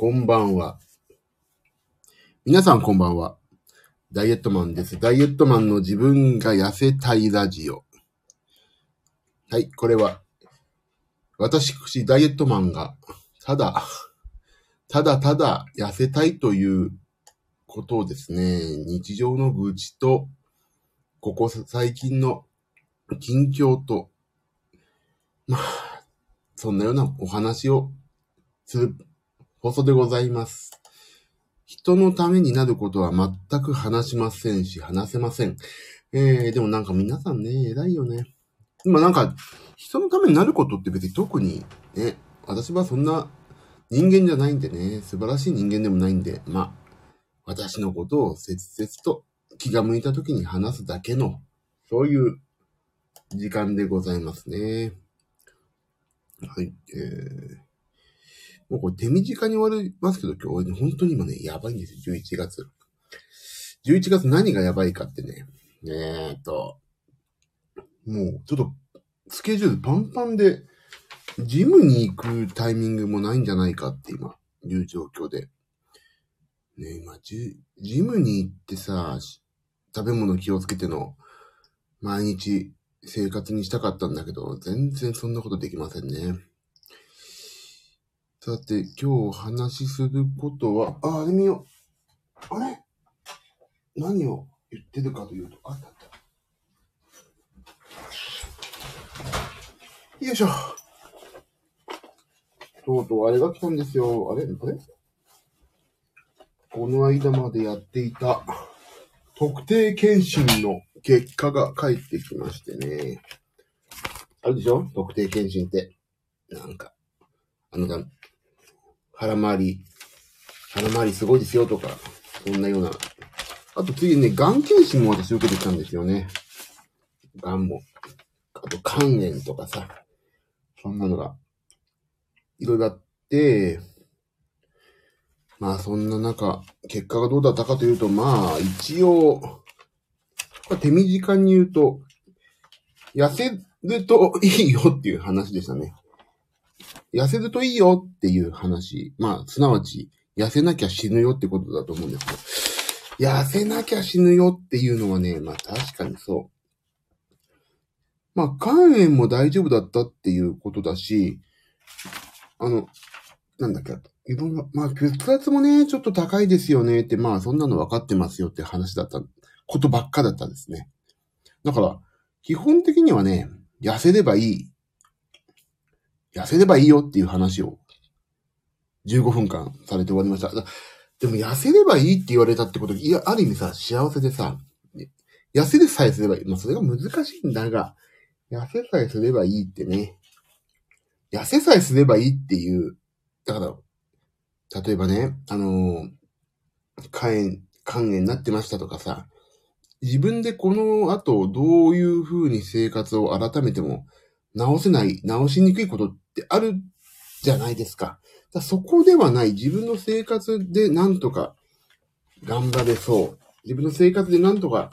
こんばんは。皆さんこんばんは。ダイエットマンです。ダイエットマンの自分が痩せたいラジオ。はい、これは、私、ダイエットマンが、ただ、ただただ痩せたいということをですね、日常の愚痴と、ここ最近の近況と、まあ、そんなようなお話をする放送でございます。人のためになることは全く話しませんし、話せません。えー、でもなんか皆さんね、偉いよね。今なんか、人のためになることって別に特にね、私はそんな人間じゃないんでね、素晴らしい人間でもないんで、まあ、私のことを切々と気が向いた時に話すだけの、そういう時間でございますね。はい、えー、もうこれ手短に終わりますけど、今日、ね本当に今ね、やばいんですよ、11月。11月何がやばいかってね、えー、っと、もうちょっとスケジュールパンパンで、ジムに行くタイミングもないんじゃないかって今、いう状況で。ね今ジ、ジムに行ってさ、食べ物気をつけての、毎日生活にしたかったんだけど、全然そんなことできませんね。さて、今日お話しすることは、あ、あれ見よう。あれ？何を言ってるかというと、あったあった。よいしょ。とうとうあれが来たんですよ。あれ？これ？この間までやっていた特定検診の結果が返ってきましてね。あるでしょ？特定検診って。なんか、あの、腹回り、腹回りすごいですよとか、そんなような。あと次にね、がん検診も私受けてきたんですよね。がんも。あと肝炎とかさ、そんなのが、いろいろあって、まあそんな中、結果がどうだったかというと、まあ一応、手短に言うと、痩せるといいよっていう話でしたね。痩せるといいよっていう話。まあ、すなわち、痩せなきゃ死ぬよってことだと思うんですけど。痩せなきゃ死ぬよっていうのはね、まあ確かにそう。まあ、肝炎も大丈夫だったっていうことだし、あの、なんだっけ、いろんな、まあ、血圧もね、ちょっと高いですよねって、まあ、そんなの分かってますよって話だった、ことばっかだったんですね。だから、基本的にはね、痩せればいい。痩せればいいよっていう話を、15分間されて終わりました。でも、痩せればいいって言われたってこと、いや、ある意味さ、幸せでさ、痩せでさえすればいい。まあ、それが難しいんだが、痩せさえすればいいってね。痩せさえすればいいっていう。だから、例えばね、あのー、肝炎、肝炎になってましたとかさ、自分でこの後どういう風に生活を改めても直せない、直しにくいことってあるじゃないですか。だそこではない自分の生活でなんとか頑張れそう。自分の生活でなんとか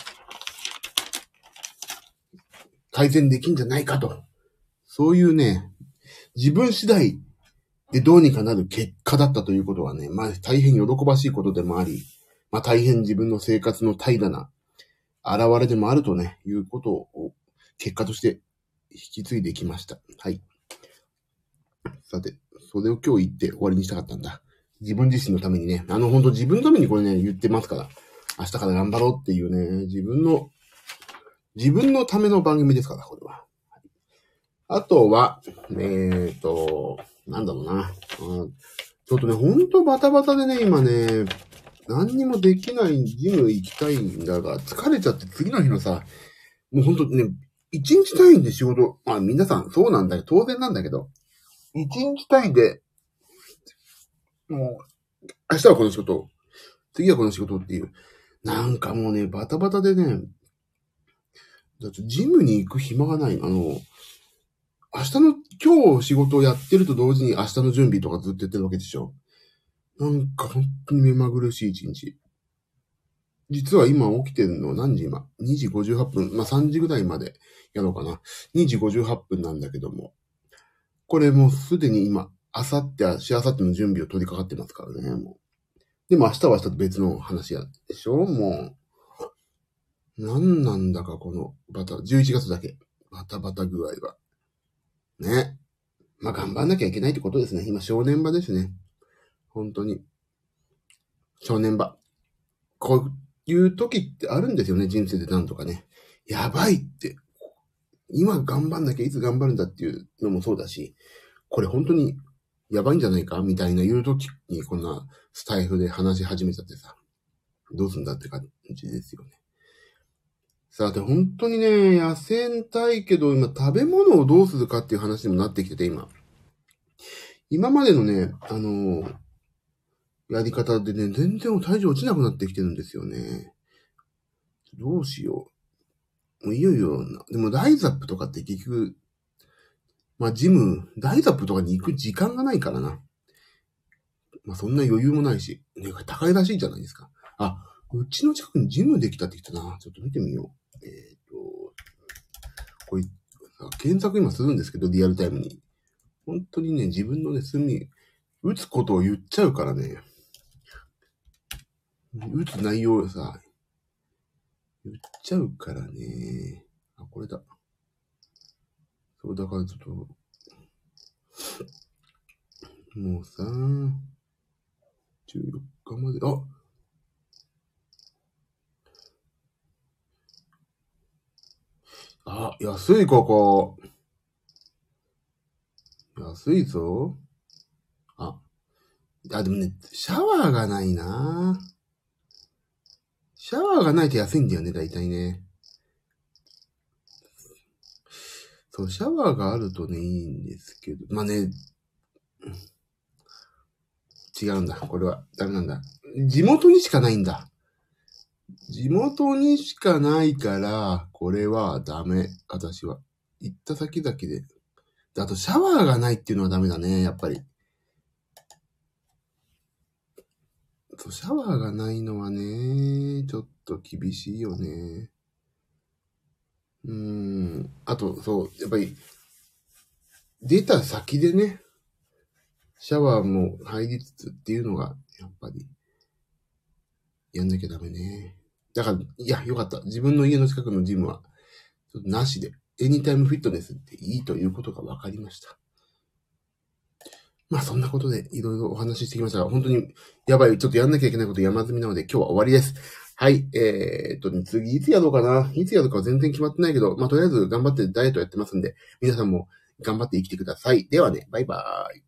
改善できんじゃないかと。そういうね、自分次第でどうにかなる結果だったということはね、まあ大変喜ばしいことでもあり、まあ大変自分の生活の怠惰な現れでもあるとね、いうことを結果として引き継いできました。はい。さて、それを今日言って終わりにしたかったんだ。自分自身のためにね、あの本当自分のためにこれね、言ってますから、明日から頑張ろうっていうね、自分の、自分のための番組ですから、これは。あとは、えーと、なんだろうな。うんちょっとね、ほんとバタバタでね、今ね、何にもできないジム行きたいんだが、疲れちゃって次の日のさ、もうほんとね、一日単位で仕事、まあ皆さんそうなんだけど、当然なんだけど、一日単位で、もう、明日はこの仕事、次はこの仕事っていう、なんかもうね、バタバタでね、だってジムに行く暇がない。あの、明日の、今日仕事をやってると同時に明日の準備とかずっとやってるわけでしょ。なんか本当に目まぐるしい一日。実は今起きてるの何時今 ?2 時58分。まあ、3時ぐらいまでやろうかな。2時58分なんだけども。これもうすでに今、あさって、しあさっての準備を取り掛かってますからね、もう。でも明日は明日と別の話やでしょ？もう。何なんだかこのバタ、11月だけ。バタバタ具合は。ね。まあ頑張んなきゃいけないってことですね。今正念場ですね。本当に。正念場。こういう時ってあるんですよね、人生でなんとかね。やばいって。今頑張んなきゃいつ頑張るんだっていうのもそうだし、これ本当にやばいんじゃないかみたいな言う時にこんなスタイフで話し始めちゃってさ、どうすんだって感じですよね。さて、本当にね、痩せたいけど、今食べ物をどうするかっていう話にもなってきてて、今。今までのね、あのーやり方でね、全然体重落ちなくなってきてるんですよね。どうしよう。もういよいよな、でもライザップとかって結局、まあジム、ライザップとかに行く時間がないからな。まあそんな余裕もないし、ね、高いらしいじゃないですか。あ、うちの近くにジムできたって言ったな。ちょっと見てみよう。えっ、と、これ、検索今するんですけど、リアルタイムに。本当にね、自分のね、住み、打つことを言っちゃうからね。打つ内容をさ、言っちゃうからね。あ、これだ。そう、だからちょっと、もうさ、14日まで、ああ、安い、ここ。安いぞ。あ、あ、でもね、シャワーがないなシャワーがないと安いんだよね、大体ね。そう、シャワーがあるとね、いいんですけど、まあね、違うんだ、これは。ダメなんだ。地元にしかないんだ。地元にしかないから、これはダメ。私は。行った先々で。であと、シャワーがないっていうのはダメだね、やっぱり。そう、シャワーがないのはね、ちょっと厳しいよね。うん。あと、そう、やっぱり、出た先でね、シャワーも入りつつっていうのが、やっぱり、やんなきゃダメね。だから、いや、よかった。自分の家の近くのジムは、ちょっとなしで、エニタイムフィットネスっていいということが分かりました。まあそんなことでいろいろお話ししてきましたが、本当にやばい、ちょっとやんなきゃいけないこと山積みなので今日は終わりです。はい、えー、っと、次いつやろうかな。いつやろうかは全然決まってないけど、まあとりあえず頑張ってダイエットやってますんで、皆さんも頑張って生きてください。ではね、バイバーイ。